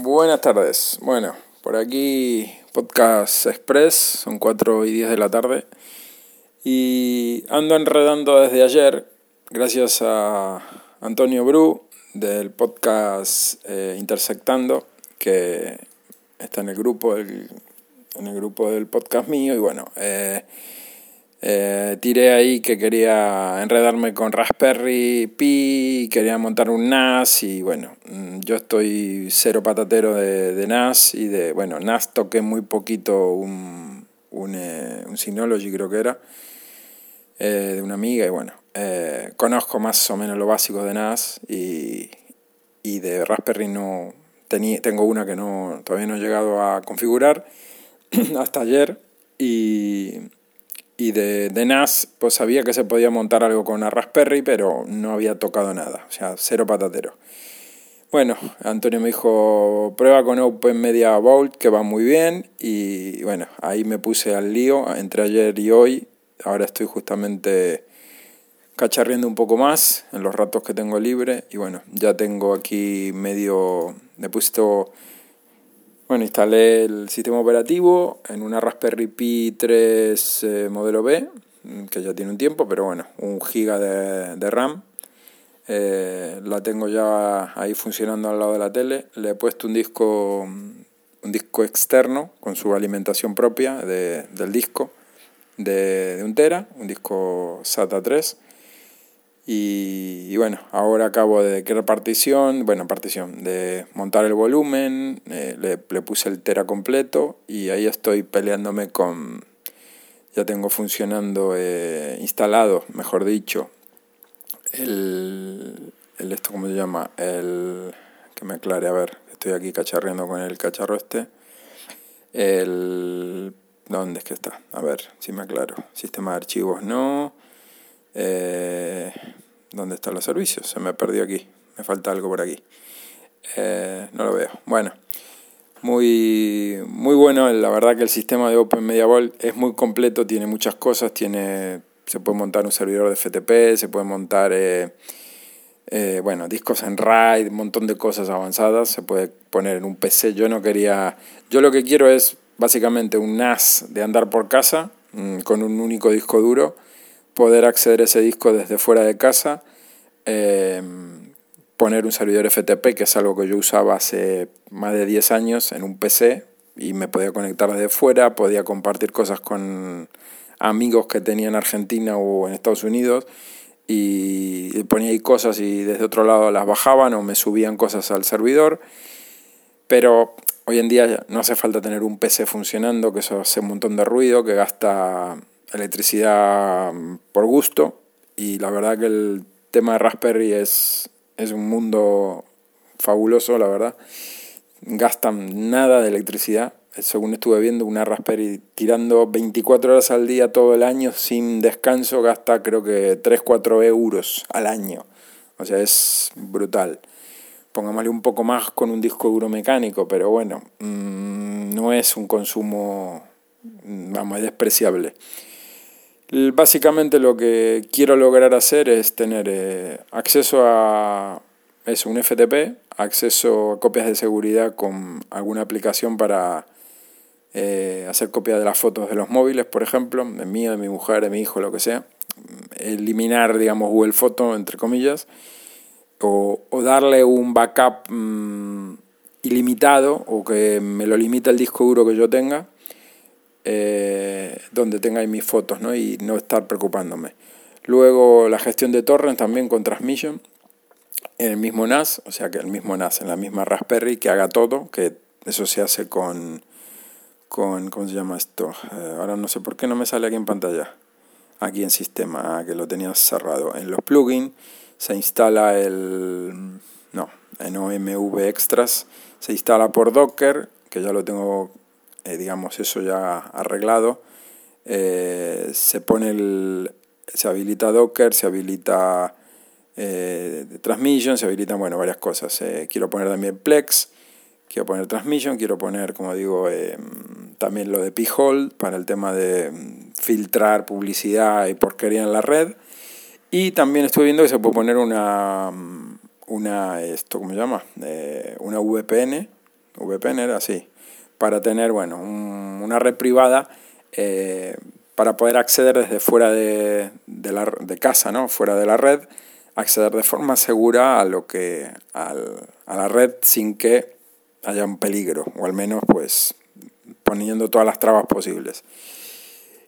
Buenas tardes. Bueno, por aquí Podcast Express, son 4 y 10 de la tarde. Y ando enredando desde ayer, gracias a Antonio Bru del podcast eh, Intersectando, que está en el grupo del, en el grupo del podcast mío. Y bueno, eh, eh, tiré ahí que quería enredarme con Raspberry Pi, quería montar un NAS y bueno, mm, yo estoy cero patatero de, NAS y de, bueno, NAS toqué muy poquito un, un, eh, un Synology creo que era, eh, de una amiga y bueno, conozco más o menos lo básico de NAS y, y de Raspberry no, tenía, tengo una que no, todavía no he llegado a configurar hasta ayer y y de, de, NAS, pues sabía que se podía montar algo con una Raspberry, pero no había tocado nada, o sea, cero patatero. Bueno, Antonio me dijo, prueba con Open Media Vault, que va muy bien, y bueno, ahí me puse al lío, entre ayer y hoy, ahora estoy justamente cacharriendo un poco más en los ratos que tengo libre, y bueno, ya tengo aquí medio, he puesto bueno, instalé el sistema operativo en una Raspberry Pi 3 eh, modelo B, mm, que ya tiene un tiempo, pero bueno, un giga de, RAM. Eh, la tengo ya ahí funcionando al lado de la tele. Le he puesto un disco, mm, un disco externo con su alimentación propia del disco de, de un tera, un disco SATA 3 y, bueno, ahora acabo de crear partición, bueno, partición, de montar el volumen, eh, le, puse el tera completo y ahí estoy peleándome con, ya tengo funcionando, eh, instalado, mejor dicho, el, esto, ¿cómo se llama? El, que me aclare, a ver, estoy aquí cacharreando con el cacharro este, el, ¿dónde es que está? A ver, si me aclaro, sistema de archivos no, eh, ¿Dónde están los servicios? Se me perdió aquí. Me falta algo por aquí. Eh, no lo veo. Bueno, muy, muy bueno. La verdad que el sistema de Open Media Vault es muy completo, tiene muchas cosas. Tiene, se puede montar un servidor de FTP, se puede montar eh, eh, bueno, discos en RAID, un montón de cosas avanzadas. Se puede poner en un PC. Yo no quería. Yo lo que quiero es básicamente un NAS de andar por casa mm, con un único disco duro poder acceder a ese disco desde fuera de casa, eh, poner un servidor FTP, que es algo que yo usaba hace más de 10 años en un PC y me podía conectar desde fuera, podía compartir cosas con amigos que tenía en Argentina o en Estados Unidos y ponía ahí cosas y desde otro lado las bajaban o me subían cosas al servidor. Pero hoy en día no hace falta tener un PC funcionando, que eso hace un montón de ruido, que gasta electricidad por gusto y la verdad que el tema de Raspberry es, es un mundo fabuloso, la verdad. Gastan nada de electricidad. Según estuve viendo, una Raspberry tirando 24 horas al día todo el año sin descanso gasta creo que 3-4 euros al año. O sea, es brutal. Pongámosle un poco más con un disco duro mecánico, pero bueno, mm, no es un consumo, vamos, despreciable. Básicamente lo que quiero lograr hacer es tener eh, acceso a eso, un FTP, acceso a copias de seguridad con alguna aplicación para eh, hacer copias de las fotos de los móviles, por ejemplo, de mío, de mi mujer, de mi hijo, lo que sea. Eliminar, digamos, Google Photo, entre comillas, o, darle un backup mm, ilimitado o que me lo limite el disco duro que yo tenga eh, donde tenga mis fotos ¿no? y no estar preocupándome. Luego la gestión de torrents también con Transmission en el mismo NAS, o sea que el mismo NAS en la misma Raspberry que haga todo, que eso se hace con, con ¿cómo se llama esto? Eh, ahora no sé por qué no me sale aquí en pantalla, aquí en sistema, que lo tenía cerrado. En los plugins se instala el, no, en OMV Extras, se instala por Docker, que ya lo tengo eh, digamos, eso ya arreglado, eh, se pone el, se habilita Docker, se habilita eh, Transmission, se habilitan, bueno, varias cosas. quiero poner también Plex, quiero poner Transmission, quiero poner, como digo, también lo de P-Hold para el tema de mm, filtrar publicidad y porquería en la red. Y también estoy viendo que se puede poner una, mm, una esto, ¿cómo se llama? una VPN VPN era así, para tener, bueno, una red privada eh, para poder acceder desde fuera de, la, de casa, ¿no? Fuera de la red, acceder de forma segura a lo que, a la red sin que haya un peligro, o al menos, pues, poniendo todas las trabas posibles.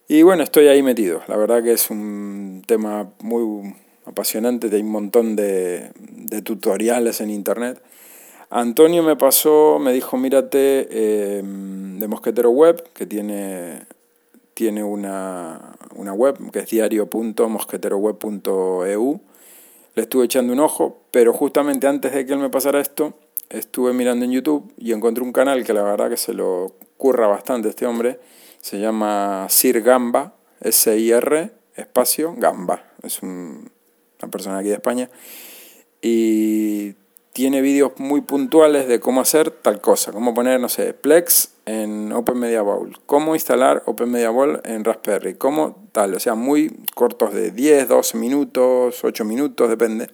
Y bueno, estoy ahí metido. La verdad que es un tema muy apasionante, hay un montón de, tutoriales en internet. Antonio me pasó, me dijo, mírate eh, de Mosquetero Web, que tiene, tiene una, una web que es diario.mosqueteroweb.eu. Le estuve echando un ojo, pero justamente antes de que él me pasara esto, estuve mirando en YouTube y encontré un canal que la verdad que se lo curra bastante este hombre, se llama Sir Gamba, S-I-R, espacio, Gamba. Es una persona aquí de España. Y tiene vídeos muy puntuales de cómo hacer tal cosa, cómo poner, no sé, Plex en Open Media Bowl, cómo instalar Open Media Bowl en Raspberry, cómo tal, o sea, muy cortos de 10, 12 minutos, 8 minutos, depende.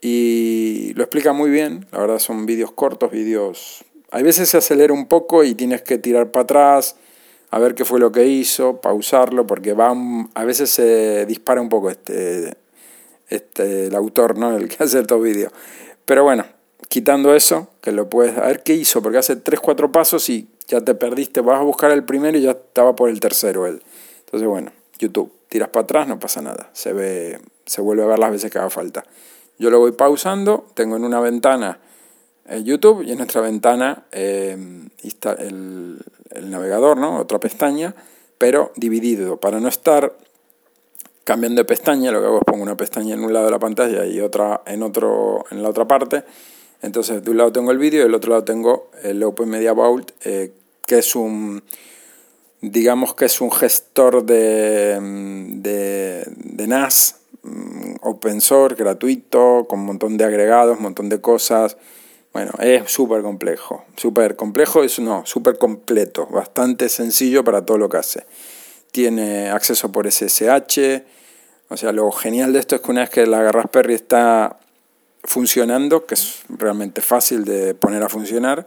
Y lo explica muy bien, la verdad son vídeos cortos, vídeos... Hay veces se acelera un poco y tienes que tirar para atrás, a ver qué fue lo que hizo, pausarlo, porque va a veces se dispara un poco este, este, el autor, ¿no? el que hace estos vídeos. Pero bueno, quitando eso, que lo puedes, a ver qué hizo, porque hace 3, 4 pasos y ya te perdiste, vas a buscar el primero y ya estaba por el tercero él. Entonces bueno, YouTube, tiras para atrás, no pasa nada, se ve, se vuelve a ver las veces que haga falta. Yo lo voy pausando, tengo en una ventana eh, YouTube y en nuestra ventana eh, el, el navegador, ¿no? Otra pestaña, pero dividido. Para no estar cambiando de pestaña, lo que hago es pongo una pestaña en un lado de la pantalla y otra en, otro, en la otra parte. Entonces, de un lado tengo el vídeo y del otro lado tengo el Open Media Vault, eh, que es un, digamos que es un gestor de, de, de NAS, mm, open source, gratuito, con un montón de agregados, un montón de cosas. Bueno, es súper complejo. Súper complejo es no, súper completo. Bastante sencillo para todo lo que hace. Tiene acceso por SSH. O sea, lo genial de esto es que una vez que la Raspberry está funcionando, que es realmente fácil de poner a funcionar,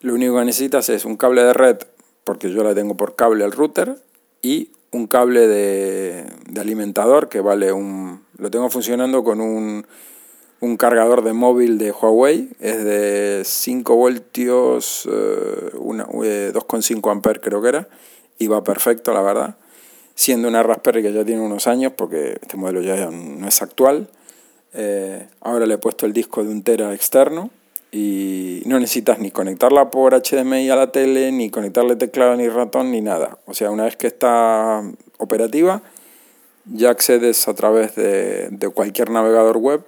lo único que necesitas es un cable de red, porque yo la tengo por cable al router, y un cable de, alimentador que vale un... Lo tengo funcionando con un un cargador de móvil de Huawei, es de 5 voltios, eh, 2,5 amperes creo que era, y va perfecto la verdad, siendo una Raspberry que ya tiene unos años, porque este modelo ya no es actual. Eh, ahora le he puesto el disco de un tera externo y no necesitas ni conectarla por HDMI a la tele, ni conectarle teclado, ni ratón, ni nada. O sea, una vez que está operativa, ya accedes a través de, cualquier navegador web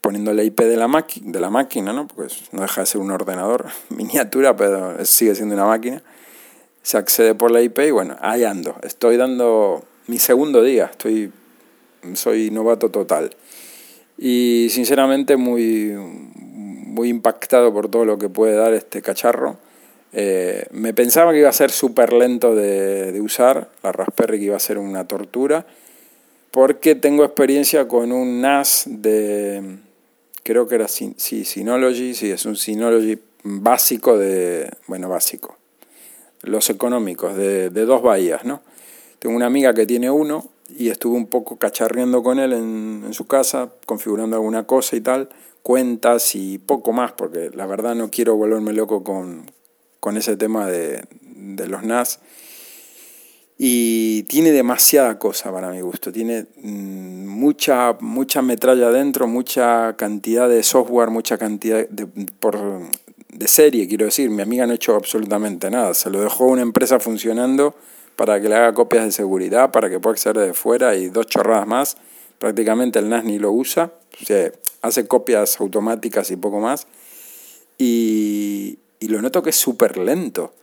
poniendo la IP de la, de la máquina, ¿no? porque no deja de ser un ordenador miniatura, pero sigue siendo una máquina. Se accede por la IP y bueno, ahí ando. Estoy dando mi segundo día, estoy, soy novato total. Y sinceramente muy, muy impactado por todo lo que puede dar este cacharro. Eh, me pensaba que iba a ser súper lento de, de usar, la Raspberry que iba a ser una tortura, porque tengo experiencia con un NAS de, creo que era sí, Synology, sí, es un Synology básico de, bueno, básico, los económicos, de, dos bahías, ¿no? Tengo una amiga que tiene uno y estuve un poco cacharreando con él en, su casa, configurando alguna cosa y tal, cuentas y poco más, porque la verdad no quiero volverme loco con, con ese tema de, de los NAS y tiene demasiada cosa para mi gusto. Tiene mm, mucha, mucha metralla adentro, mucha cantidad de software, mucha cantidad de, por, de serie, quiero decir. Mi amiga no ha hecho absolutamente nada. Se lo dejó una empresa funcionando para que le haga copias de seguridad, para que pueda acceder de fuera y dos chorradas más. Prácticamente el NAS ni lo usa. hace copias automáticas y poco más. Y, y lo noto que es súper lento.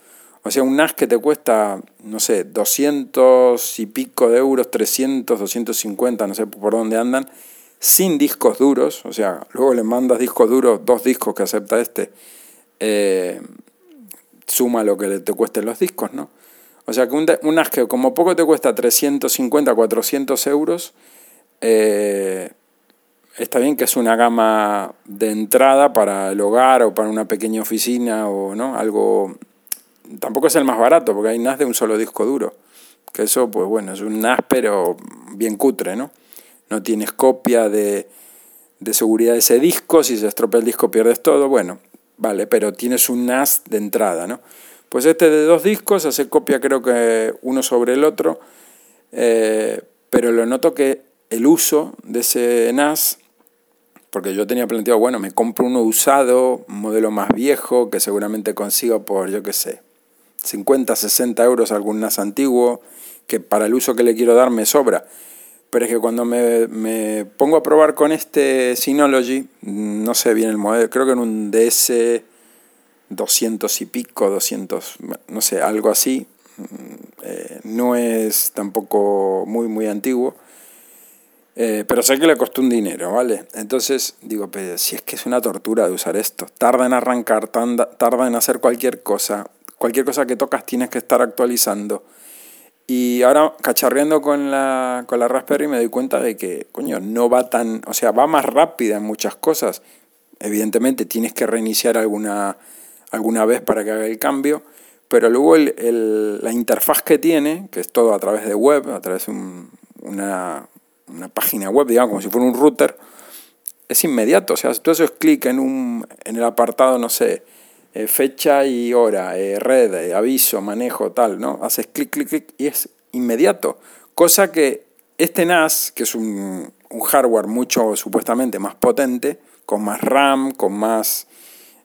O sea, un NAS que te cuesta, no sé, 200 y pico de euros, 300, 250, no sé por dónde andan, sin discos duros, o sea, luego le mandas discos duros, dos discos que acepta este, eh, suma lo que te cuesten los discos, ¿no? O sea, que un, un que como poco te cuesta 350, 400 euros, eh, está bien que es una gama de entrada para el hogar o para una pequeña oficina o no algo tampoco es el más barato porque hay NAS de un solo disco duro que eso pues bueno es un NAS pero bien cutre no no tienes copia de, de seguridad de ese disco si se estropea el disco pierdes todo bueno vale pero tienes un NAS de entrada no pues este de dos discos hace copia creo que uno sobre el otro eh, pero lo noto que el uso de ese NAS porque yo tenía planteado, bueno, me compro uno usado, un modelo más viejo, que seguramente consigo por, yo qué sé, 50, 60 euros algún NAS antiguo, que para el uso que le quiero dar me sobra. Pero es que cuando me, me pongo a probar con este Synology, no sé bien el modelo, creo que en un DS 200 y pico, 200, no sé, algo así, eh, no es tampoco muy, muy antiguo eh, pero sé que le costó un dinero, ¿vale? Entonces digo, pero si es que es una tortura de usar esto. Tarda en arrancar, tarda en hacer cualquier cosa. Cualquier cosa que tocas tienes que estar actualizando. Y ahora, cacharreando con la, con la Raspberry, me doy cuenta de que, coño, no va tan. O sea, va más rápida en muchas cosas. Evidentemente tienes que reiniciar alguna, alguna vez para que haga el cambio. Pero luego el, la interfaz que tiene, que es todo a través de web, a través de una, una página web, digamos, como si fuera un router, es inmediato. O sea, tú haces clic en, un, en el apartado, no sé, eh, fecha y hora, eh, red, eh, aviso, manejo, tal, ¿no? Haces clic, clic, clic y es inmediato. Cosa que este NAS, que es un, un hardware mucho supuestamente más potente, con más RAM, con más,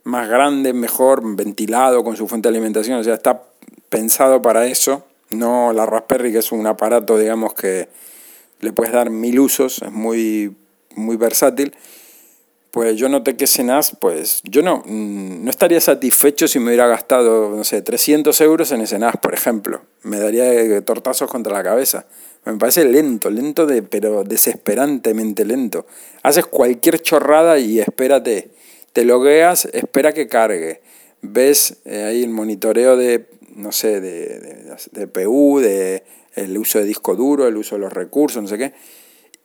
más grande, mejor, ventilado, con su fuente de alimentación, o sea, está pensado para eso, no la Raspberry, que es un aparato, digamos, que le puedes dar mil usos, es muy, muy versátil. Pues yo noté que ese NAS, pues yo no, mm, no estaría satisfecho si me hubiera gastado, no sé, 300 euros en ese NAS, por ejemplo. Me daría tortazos contra la cabeza. Me parece lento, lento, de, pero desesperantemente lento. Haces cualquier chorrada y espérate. Te logueas, espera que cargue. Ves eh, ahí el monitoreo de, no sé, de, de, de PU, de el uso de disco duro, el uso de los recursos, no sé qué.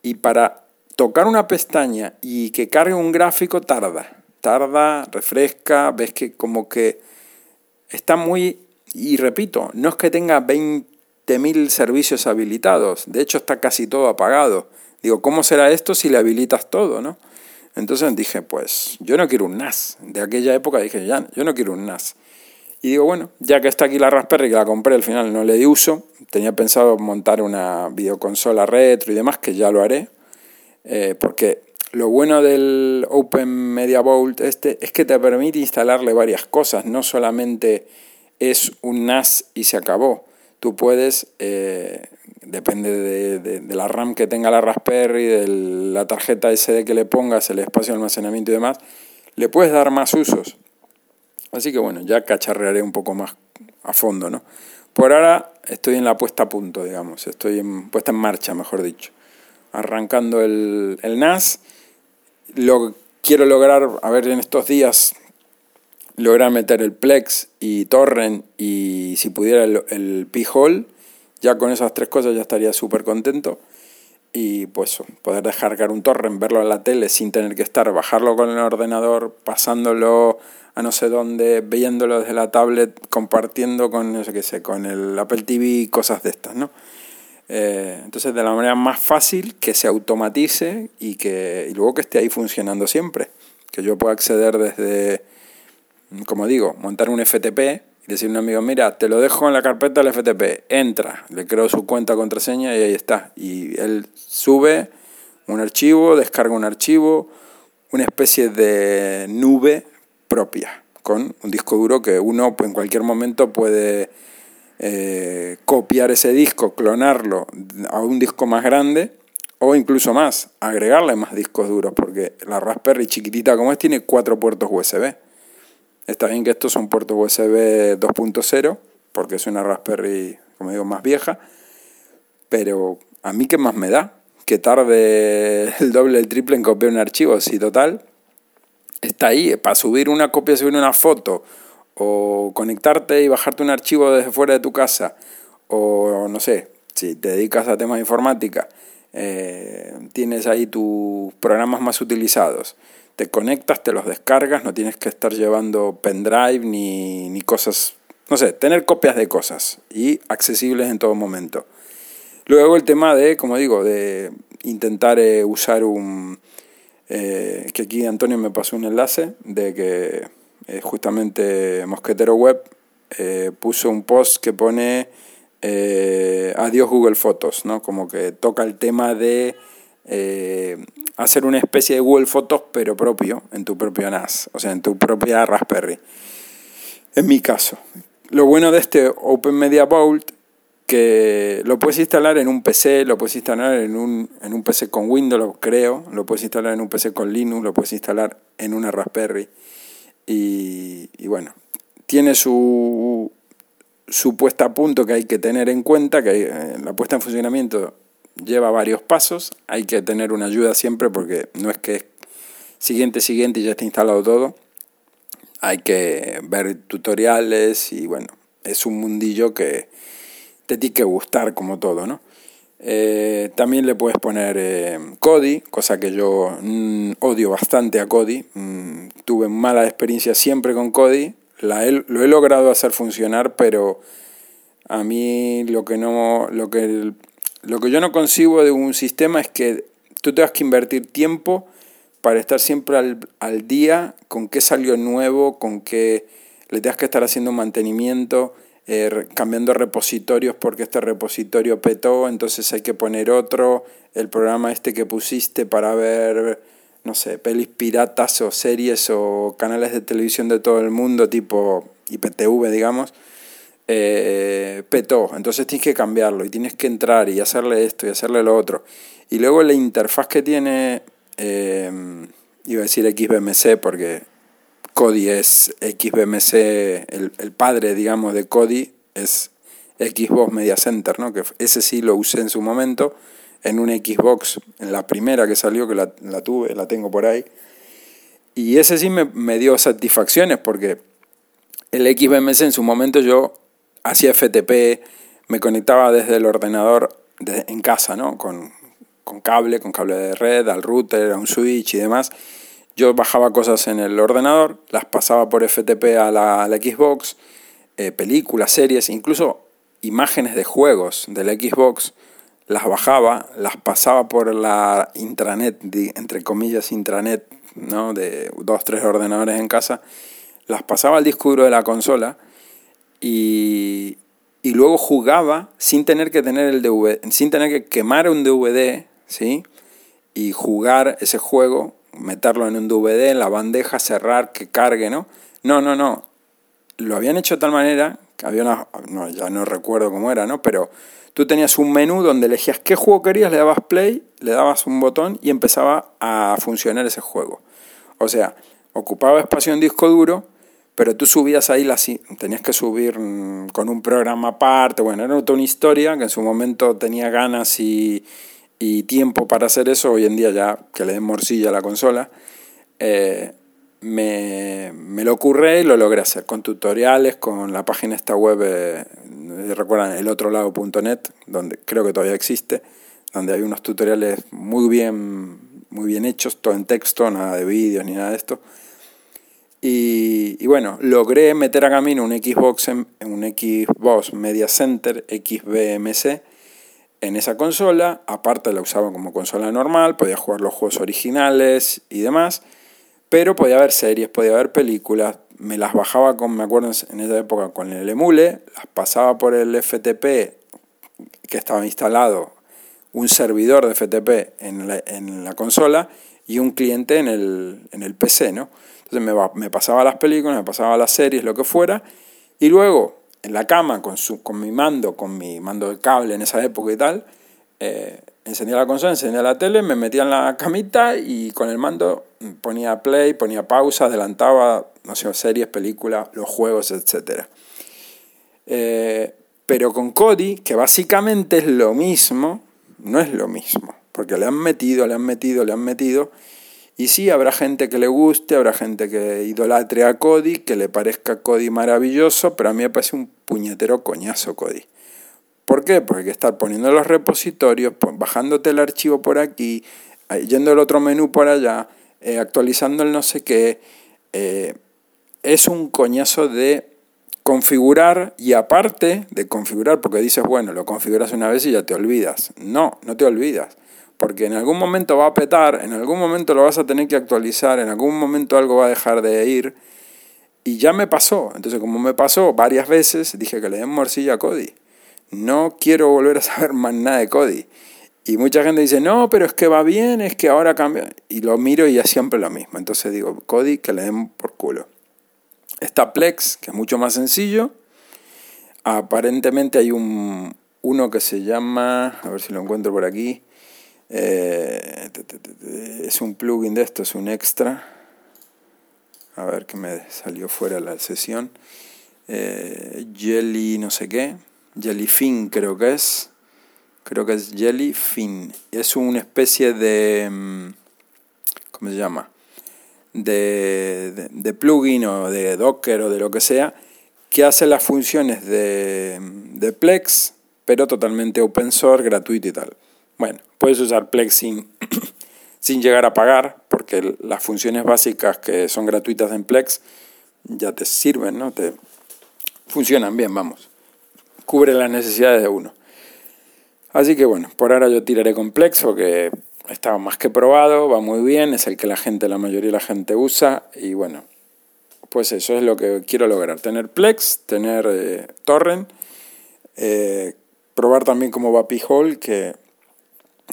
Y para tocar una pestaña y que cargue un gráfico tarda. Tarda, refresca, ves que como que está muy... Y repito, no es que tenga 20.000 servicios habilitados, de hecho está casi todo apagado. Digo, ¿cómo será esto si le habilitas todo, no? Entonces dije, pues yo no quiero un NAS. De aquella época dije, ya, yo no quiero un NAS. Y digo, bueno, ya que está aquí la Raspberry, que la compré, al final no le di uso, tenía pensado montar una videoconsola retro y demás, que ya lo haré, eh, porque lo bueno del Open Media Vault este es que te permite instalarle varias cosas, no solamente es un NAS y se acabó. Tú puedes, eh, depende de, la RAM que tenga la Raspberry, de la tarjeta SD que le pongas, el espacio de almacenamiento y demás, le puedes dar más usos. Así que bueno, ya cacharrearé un poco más a fondo, ¿no? Por ahora estoy en la puesta a punto, digamos, estoy en puesta en marcha, mejor dicho. Arrancando el, NAS. Lo quiero lograr, a ver, en estos días, lograr meter el Plex y Torrent y si pudiera el, el P-Hole. Ya con esas tres cosas ya estaría súper contento. Y pues poder descargar un torrent, verlo en la tele sin tener que estar, bajarlo con el ordenador, pasándolo a no sé dónde, viéndolo desde la tablet, compartiendo con, no sé qué sé, con el Apple TV, cosas de estas, ¿no? Eh, entonces, de la manera más fácil, que se automatice y, que, y luego que esté ahí funcionando siempre. Que yo pueda acceder desde, como digo, montar un FTP y decirle a un amigo, mira, te lo dejo en la carpeta del FTP, entra, le creo su cuenta, contraseña y ahí está. Y él sube un archivo, descarga un archivo, una especie de nube propia, con un disco duro que uno en cualquier momento puede eh, copiar ese disco, clonarlo a un disco más grande o incluso más, agregarle más discos duros, porque la Raspberry chiquitita como es tiene cuatro puertos USB. Está bien que estos son puertos USB 2.0, porque es una Raspberry, como digo, más vieja, pero a mí qué más me da que tarde el doble, el triple en copiar un archivo, si total, está ahí, para subir una copia, subir una foto, o conectarte y bajarte un archivo desde fuera de tu casa, o no sé, si te dedicas a temas de informática, eh, tienes ahí tus programas más utilizados. Te conectas, te los descargas, no tienes que estar llevando pendrive ni, ni cosas, no sé, tener copias de cosas y accesibles en todo momento. Luego el tema de, como digo, de intentar eh, usar un... Eh, que aquí Antonio me pasó un enlace de que eh, justamente Mosquetero Web puso un post que pone adiós Google Fotos, ¿no? Como que toca el tema de hacer una especie de Google Fotos pero propio, en tu propio NAS, o sea, en tu propia Raspberry. En mi caso. Lo bueno de este Open Media Vault que lo puedes instalar en un PC, lo puedes instalar en un, en un PC con Windows, creo, lo puedes instalar en un PC con Linux, lo puedes instalar en una Raspberry. Y, y bueno, tiene su, su puesta a punto que hay que tener en cuenta, que eh, la puesta en funcionamiento lleva varios pasos, hay que tener una ayuda siempre porque no es que es siguiente, siguiente y ya está instalado todo. Hay que ver tutoriales y bueno, es un mundillo que, te tiene que gustar como todo, ¿no? Eh, también le puedes poner eh, Kodi, cosa que yo mm, odio bastante a Kodi. Mm, tuve mala experiencia siempre con Kodi. La lo he logrado hacer funcionar, pero a mí lo que, no, lo, que, lo que yo no consigo de un sistema es que tú tengas que invertir tiempo para estar siempre al, al día con qué salió nuevo, con qué le tengas que estar haciendo mantenimiento eh, cambiando repositorios porque este repositorio petó, entonces hay que poner otro, el programa este que pusiste para ver, no sé, pelis piratas o series o canales de televisión de todo el mundo, tipo IPTV, digamos, eh, petó, entonces tienes que cambiarlo y tienes que entrar y hacerle esto y hacerle lo otro. Y luego la interfaz que tiene, eh, iba a decir XBMC porque Kodi es XBMC, el, el, padre, digamos, de Kodi es Xbox Media Center, ¿no? que ese sí lo usé en su momento, en un Xbox, en la primera que salió, que la, la tuve, la tengo por ahí. Y ese sí me, me, dio satisfacciones porque el XBMC en su momento yo hacía FTP, me conectaba desde el ordenador en casa, ¿no? Con, con cable, con cable de red, al router, a un switch y demás yo bajaba cosas en el ordenador, las pasaba por FTP a la, Xbox, eh, películas, series, incluso imágenes de juegos de la Xbox, las bajaba, las pasaba por la intranet, entre comillas intranet, ¿no? de dos, tres ordenadores en casa, las pasaba al disco duro de la consola y, y luego jugaba sin tener que tener el DVD, sin tener que quemar un DVD, ¿sí? Y jugar ese juego meterlo en un DVD, en la bandeja, cerrar, que cargue, ¿no? No, no, no. Lo habían hecho de tal manera que había una, no, ya no recuerdo cómo era, ¿no? Pero tú tenías un menú donde elegías qué juego querías, le dabas play, le dabas un botón y empezaba a funcionar ese juego. O sea, ocupaba espacio en disco duro, pero tú subías ahí, la, tenías que subir mm, con un programa aparte, bueno, era toda una historia que en su momento tenía ganas y, y tiempo para hacer eso, hoy en día ya que le den morcilla a la consola, eh, me, me, lo ocurre y lo logré hacer con tutoriales, con la página esta web, eh, recuerdan, elotrolado.net, donde creo que todavía existe, donde hay unos tutoriales muy bien, muy bien hechos, todo en texto, nada de vídeos ni nada de esto. Y, bueno, logré meter a camino un Xbox, en, un Xbox Media Center XBMC, en esa consola, aparte la usaba como consola normal, podía jugar los juegos originales y demás, pero podía ver series, podía ver películas, me las bajaba con, me acuerdo en esa época con el emule, las pasaba por el FTP que estaba instalado, un servidor de FTP en la, en la consola y un cliente en el, en el PC, ¿no? Entonces me, me pasaba las películas, me pasaba las series, lo que fuera, y luego en la cama con, su, con mi mando, con mi mando de cable en esa época y tal, eh, encendía la consola, encendía la tele, me metía en la camita y con el mando ponía play, ponía pausa, adelantaba, no sé, series, películas, los juegos, etc. Eh, pero con Kodi, que básicamente es lo mismo, no es lo mismo, porque le han metido, le han metido, le han metido, y sí, habrá gente que le guste, habrá gente que idolatre a Cody, que le parezca Cody maravilloso, pero a mí me parece un puñetero coñazo Cody. ¿Por qué? Porque hay que estar poniendo los repositorios, bajándote el archivo por aquí, yendo al otro menú por allá, eh, actualizando el no sé qué. Eh, es un coñazo de configurar y aparte de configurar, porque dices, bueno, lo configuras una vez y ya te olvidas. No, no te olvidas, porque en algún momento va a petar, en algún momento lo vas a tener que actualizar, en algún momento algo va a dejar de ir. Y ya me pasó. Entonces, como me pasó varias veces, dije que le den morcilla a Cody. No quiero volver a saber más nada de Cody. Y mucha gente dice, no, pero es que va bien, es que ahora cambia. Y lo miro y es siempre lo mismo. Entonces digo, Cody, que le den por culo. Está Plex, que es mucho más sencillo. Aparentemente hay un, uno que se llama, a ver si lo encuentro por aquí. Eh, es un plugin de esto, es un extra. A ver que me salió fuera la sesión. Eh, Jelly no sé qué. Jellyfin creo que es. Creo que es Jellyfin. Es una especie de... Mm, ¿Cómo se llama? De, de, plugin o de Docker o de lo que sea, que hace las funciones de, de Plex, pero totalmente open source, gratuito y tal. Bueno, puedes usar Plex sin, sin llegar a pagar, porque las funciones básicas que son gratuitas en Plex ya te sirven, ¿no? Te funcionan bien, vamos cubre las necesidades de uno. Así que bueno, por ahora yo tiraré Complexo, que está más que probado, va muy bien, es el que la gente, la mayoría de la gente usa y bueno, pues eso es lo que quiero lograr, tener Plex, tener eh, Torrent, eh, probar también cómo va P-Hole, que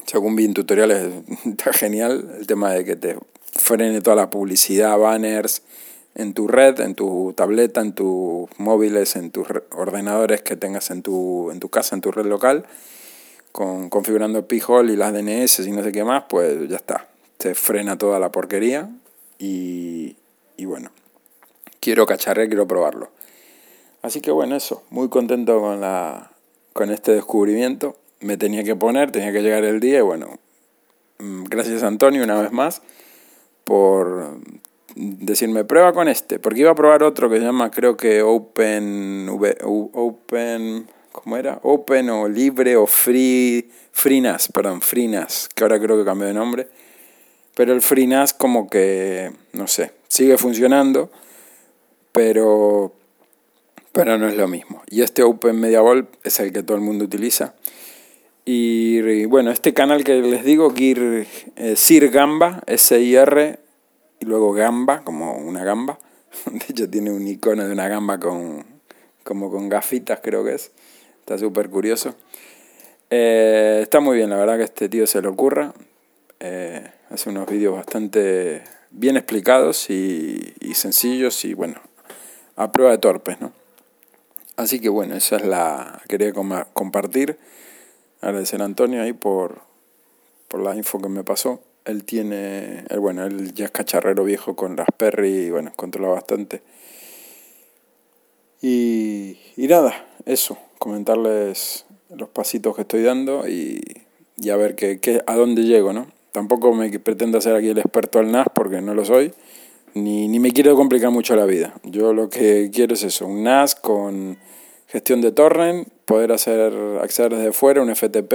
según vi en tutoriales está genial, el tema de que te frene toda la publicidad, banners, en tu red, en tu tableta, en tus móviles, en tus ordenadores que tengas en tu, en tu casa, en tu red local, con, configurando P-Hole y las DNS y no sé qué más, pues ya está. Se frena toda la porquería y, y bueno, quiero cacharre, quiero probarlo. Así que bueno, eso, muy contento con, la, con este descubrimiento. Me tenía que poner, tenía que llegar el día y bueno, mm, gracias Antonio una vez más por decirme, prueba con este, porque iba a probar otro que se llama, creo que Open, Open, ¿cómo era? Open o Libre o Free, FreeNAS, perdón, FreeNAS, que ahora creo que cambió de nombre. Pero el FreeNAS como que, no sé, sigue funcionando, pero, pero no es lo mismo. Y este Open Media es el que todo el mundo utiliza. Y, bueno, este canal que les digo, Gear, eh, Sir Gamba, S-I-R y luego gamba, como una gamba. De hecho tiene un icono de una gamba con, como con gafitas creo que es. Está súper curioso. Eh, está muy bien, la verdad que este tío se le ocurra. Eh, hace unos vídeos bastante bien explicados y, y, sencillos y bueno, a prueba de torpes, ¿no? Así que bueno, esa es la quería compartir. Agradecer a Antonio ahí por, por la info que me pasó. Él tiene, él, bueno, él ya es cacharrero viejo con Raspberry y bueno, controla bastante. Y, y nada, eso, comentarles los pasitos que estoy dando y, y a ver qué, qué, a dónde llego, ¿no? Tampoco me pretendo ser aquí el experto al NAS porque no lo soy, ni, ni me quiero complicar mucho la vida. Yo lo que quiero es eso, un NAS con gestión de torrent, poder hacer acceder desde fuera, un FTP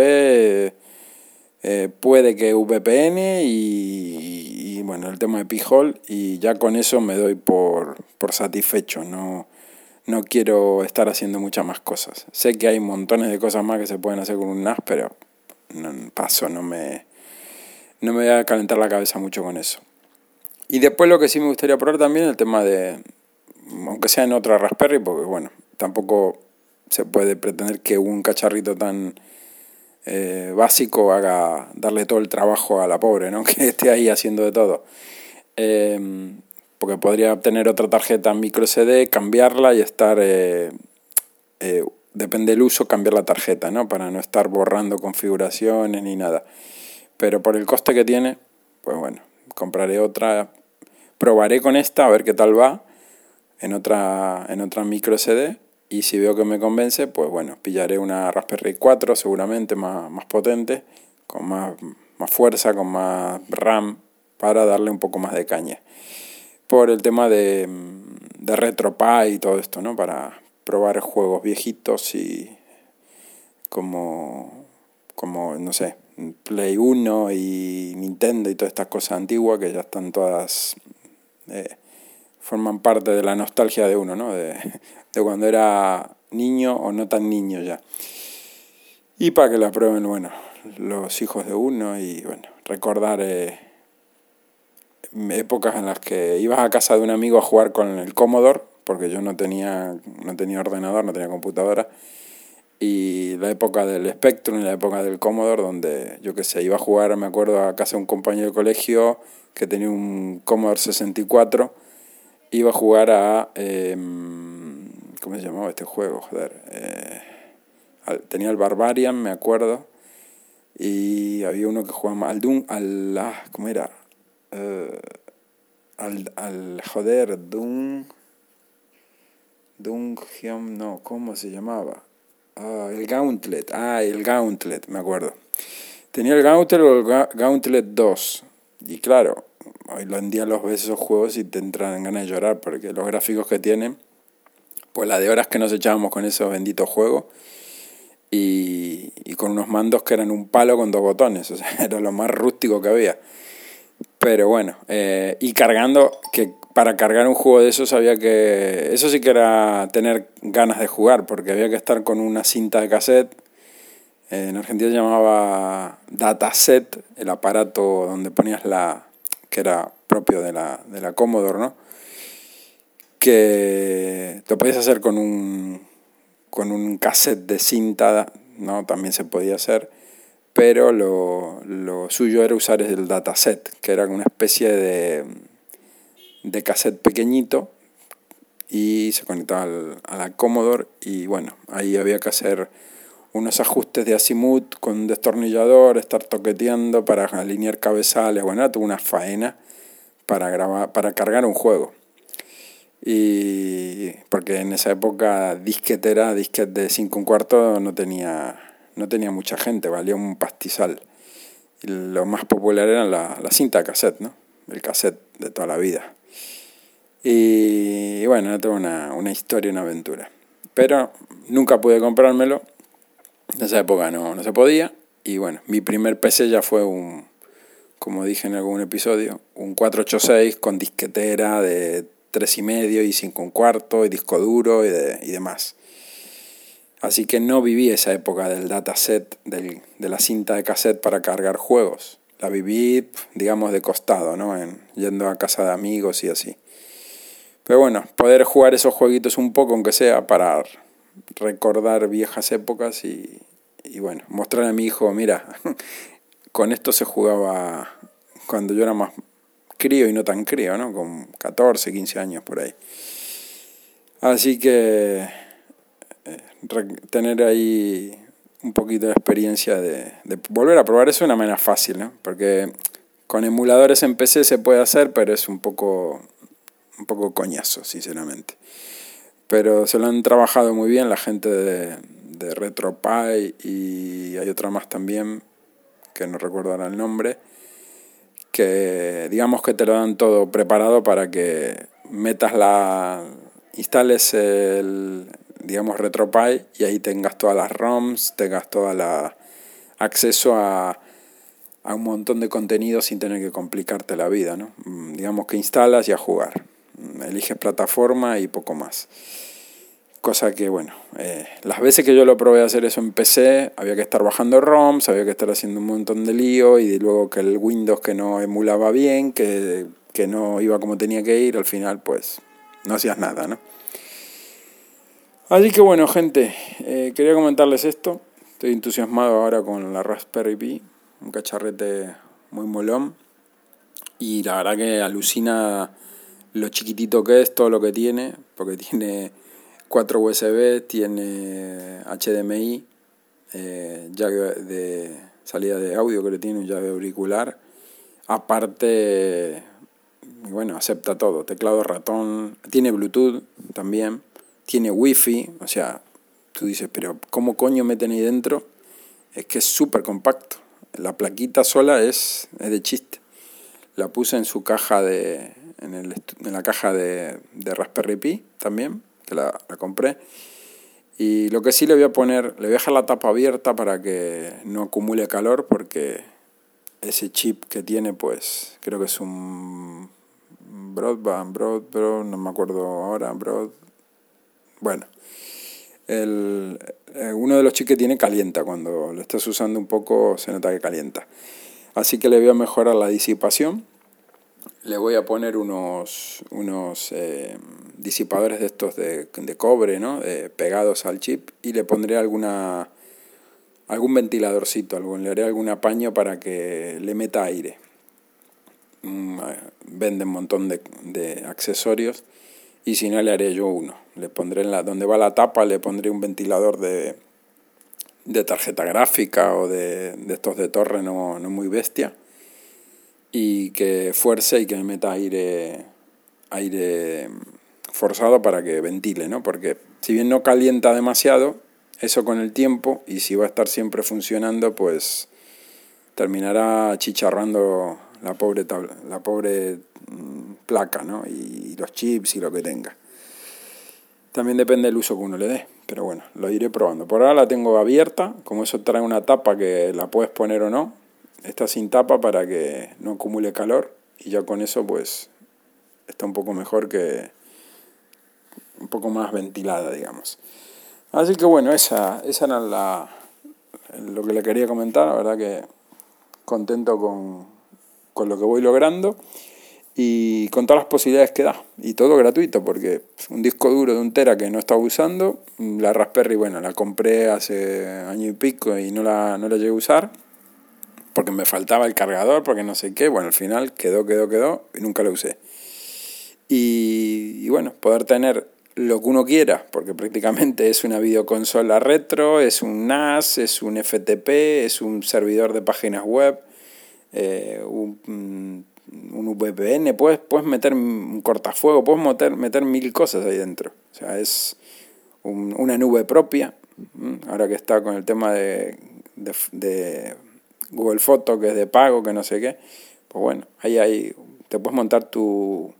eh, puede que VPN y, bueno, el tema de P-Hole y ya con eso me doy por, por satisfecho, no, no quiero estar haciendo muchas más cosas. Sé que hay montones de cosas más que se pueden hacer con un NAS, pero no, paso, no me, no me voy a calentar la cabeza mucho con eso. Y después lo que sí me gustaría probar también el tema de, aunque sea en otra Raspberry, porque bueno, tampoco se puede pretender que un cacharrito tan eh, básico haga darle todo el trabajo a la pobre, ¿no? que esté ahí haciendo de todo. Em, porque podría obtener otra tarjeta micro CD, cambiarla y estar, eh, eh, depende del uso, cambiar la tarjeta, ¿no? para no estar borrando configuraciones ni nada. Pero por el coste que tiene, pues bueno, compraré otra, probaré con esta a ver qué tal va en otra, en otra micro CD y si veo que me convence, pues bueno, pillaré una Raspberry 4 seguramente más, más potente, con más, más fuerza, con más RAM, para darle un poco más de caña. Por el tema de, de RetroPie y todo esto, ¿no? Para probar juegos viejitos y como, como no sé, Play 1 y Nintendo y todas estas cosas antiguas que ya están todas, eh, forman parte de la nostalgia de uno, ¿no? De, cuando era niño o no tan niño ya. Y para que la prueben, bueno, los hijos de uno y, bueno, recordar eh, épocas en las que ibas a casa de un amigo a jugar con el Commodore, porque yo no tenía, no tenía ordenador, no tenía computadora y la época del Spectrum y la época del Commodore, donde yo qué sé, iba a jugar, me acuerdo, a casa de un compañero de colegio que tenía un Commodore 64, iba a jugar a. Em, ¿Cómo se llamaba este juego? Joder. Eh, tenía el Barbarian, me acuerdo, y había uno que jugaba al Doom, al. Ah, ¿Cómo era? Eh, al, al. Joder, Doom. Doom, no, ¿cómo se llamaba? Ah, el Gauntlet. Ah, el Gauntlet, me acuerdo. Tenía el Gauntlet o el Gauntlet 2. Y claro, hoy en día los ves esos juegos y te entran ganas de llorar porque los gráficos que tienen, pues la de horas que nos echábamos con esos benditos juegos y, y con unos mandos que eran un palo con dos botones, o sea, era lo más rústico que había. Pero bueno, eh, y cargando, que para cargar un juego de esos había que... Eso sí que era tener ganas de jugar, porque había que estar con una cinta de cassette. En Argentina se llamaba dataset, el aparato donde ponías la... que era propio de la, de la Commodore, ¿no? Que lo podías hacer con un, con un cassette de cinta, ¿no? También se podía hacer pero lo, lo, suyo era usar el dataset, que era una especie de, de cassette pequeñito y se conectaba al, a la Commodore y bueno, ahí había que hacer unos ajustes de azimut con un destornillador, estar toqueteando para alinear cabezales, bueno, era toda una faena para, grabar, para cargar un juego. Y porque en esa época disquetera, disquete de 5 un cuarto no tenía no tenía mucha gente, valía un pastizal. Y lo más popular era la, la cinta cassette, ¿no? El cassette de toda la vida. Y, bueno, no tengo una, una historia, una aventura. Pero nunca pude comprármelo. En esa época no, no se podía. Y bueno, mi primer PC ya fue un, como dije en algún episodio, un 486 con disquetera de 3,5 y 5 un cuarto y disco duro y, de, y demás. Así que no viví esa época del dataset, del, de la cinta de cassette para cargar juegos. La viví, digamos, de costado, ¿no? En, yendo a casa de amigos y así. Pero bueno, poder jugar esos jueguitos un poco, aunque sea, para recordar viejas épocas y, y bueno, mostrarle a mi hijo, mira, con esto se jugaba cuando yo era más crío y no tan crío, ¿no? Con 14, 15 años por ahí. Así que tener ahí un poquito de experiencia de, volver a probar eso de una manera fácil, ¿no? Porque con emuladores en PC se puede hacer, pero es un poco, un poco coñazo, sinceramente. Pero se lo han trabajado muy bien la gente de, de RetroPie y hay otra más también, que no recuerdo ahora el nombre, que digamos que te lo dan todo preparado para que metas la instales el, digamos, RetroPie y ahí tengas todas las ROMs, tengas todo el acceso a, a, un montón de contenido sin tener que complicarte la vida, ¿no? Mm, digamos que instalas y a jugar. Eliges plataforma y poco más. Cosa que, bueno, eh, las veces que yo lo probé a hacer eso en PC, había que estar bajando ROMs, había que estar haciendo un montón de lío y luego que el Windows que no emulaba bien, que, que no iba como tenía que ir, al final pues no hacías nada, ¿no? Así que bueno, gente, eh, quería comentarles esto. Estoy entusiasmado ahora con la Raspberry Pi, un cacharrete muy molón. Y la verdad que alucina lo chiquitito que es, todo lo que tiene, porque tiene cuatro USB, tiene HDMI, eh, de salida de audio que le tiene un llave auricular. Aparte, bueno, acepta todo, teclado ratón, tiene Bluetooth también tiene wifi, o sea, tú dices, pero ¿cómo coño meten ahí dentro? Es que es súper compacto. La plaquita sola es, es, de chiste. La puse en su caja de, en, el, en la caja de, de, Raspberry Pi también, que la, la compré. Y lo que sí le voy a poner, le voy a dejar la tapa abierta para que no acumule calor porque ese chip que tiene pues creo que es un broadband, broad, no me acuerdo ahora, broad, bueno, el, eh, uno de los chips que tiene calienta, cuando lo estás usando un poco se nota que calienta. Así que le voy a mejorar la disipación, le voy a poner unos, unos eh, disipadores de estos de, de cobre, ¿no? pegados al chip y le pondré alguna algún ventiladorcito, algún, le haré algún apaño para que le meta aire. Mm, venden un montón de, de accesorios y si no le haré yo uno. Le pondré en la, donde va la tapa, le pondré un ventilador de, de tarjeta gráfica o de, de estos de torre no, no, muy bestia y que fuerce y que meta aire, aire forzado para que ventile, ¿no? Porque si bien no calienta demasiado, eso con el tiempo y si va a estar siempre funcionando, pues terminará chicharrando la pobre, la pobre mm, placa, ¿no? Y los chips y lo que tenga. También depende del uso que uno le dé, pero bueno, lo iré probando. Por ahora la tengo abierta, como eso trae una tapa que la puedes poner o no, está sin tapa para que no acumule calor y ya con eso pues está un poco mejor que un poco más ventilada, digamos. Así que bueno, esa, esa era la, lo que le quería comentar, la verdad que contento con, con lo que voy logrando y con todas las posibilidades que da. Y todo gratuito, porque un disco duro de un tera que no estaba usando, la Raspberry, bueno, la compré hace año y pico y no la, no la llegué a usar, porque me faltaba el cargador, porque no sé qué. Bueno, al final quedó, quedó, quedó y nunca la usé. Y, bueno, poder tener lo que uno quiera, porque prácticamente es una videoconsola retro, es un NAS, es un FTP, es un servidor de páginas web, eh, un, un, VPN, puedes, puedes meter un cortafuego, puedes meter, meter mil cosas ahí dentro. O sea, es una nube propia. Ahora que está con el tema de, de, Google Photo, que es de pago, que no sé qué, pues bueno, ahí, ahí te puedes montar tu,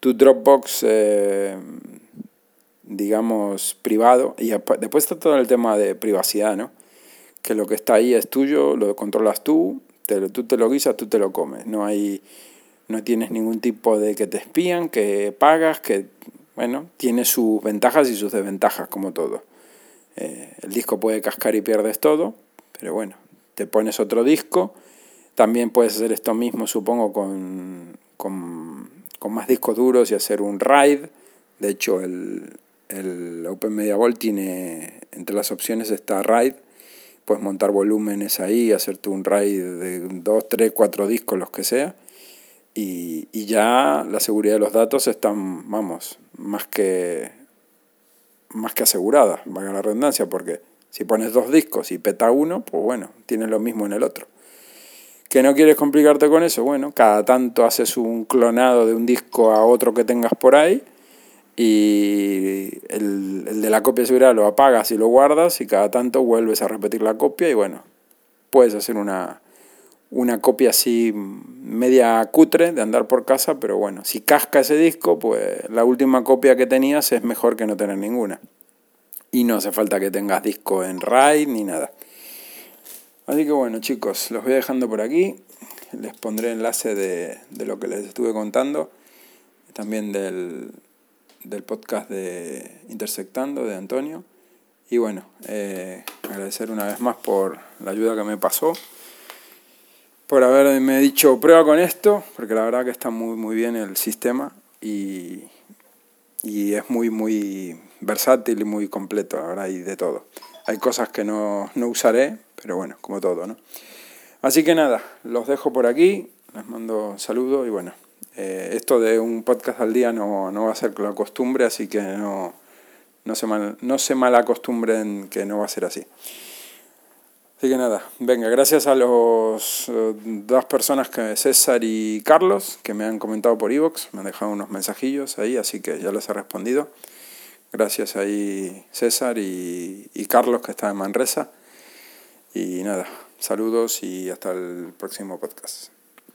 tu Dropbox. Eh, digamos, privado. Y después está todo el tema de privacidad, ¿no? Que lo que está ahí es tuyo, lo controlas tú, te, tú te lo guisas, tú te lo comes. No hay, no tienes ningún tipo de que te espían, que pagas, que, bueno, tiene sus ventajas y sus desventajas, como todo. Eh, el disco puede cascar y pierdes todo, pero bueno, te pones otro disco. También puedes hacer esto mismo, supongo, con, con, con más discos duros y hacer un RAID. De hecho, el, el Open Media Vault tiene, entre las opciones está RAID, puedes montar volúmenes ahí, hacerte un RAID de 2, 3, 4 discos, los que sea, y, y ya la seguridad de los datos están, vamos, más que, más que asegurada, valga la redundancia, porque si pones dos discos y peta uno, pues bueno, tienes lo mismo en el otro. ¿Que no quieres complicarte con eso? Bueno, cada tanto haces un clonado de un disco a otro que tengas por ahí y el, el, de la copia de seguridad lo apagas y lo guardas y cada tanto vuelves a repetir la copia y bueno, puedes hacer una, una copia así media cutre de andar por casa, pero bueno, si casca ese disco, pues la última copia que tenías es mejor que no tener ninguna. Y no hace falta que tengas disco en RAID ni nada. Así que bueno chicos, los voy dejando por aquí. Les pondré enlace de, de lo que les estuve contando. También del, del podcast de Intersectando de Antonio. Y bueno, eh, agradecer una vez más por la ayuda que me pasó, por haberme dicho prueba con esto, porque la verdad que está muy, muy bien el sistema y, y es muy, muy versátil y muy completo, la verdad, y de todo. Hay cosas que no, no usaré, pero bueno, como todo, ¿no? Así que nada, los dejo por aquí, les mando saludos y bueno, eh, esto de un podcast al día no, no va a ser la costumbre, así que no, no, se mal, no se mal acostumbren que no va a ser así. Así que nada, venga, gracias a los eh, dos personas, que César y Carlos, que me han comentado por iVoox, me han dejado unos mensajillos ahí, así que ya les he respondido. Gracias ahí César y, Carlos, que está en Manresa. Y nada, saludos y hasta el próximo podcast.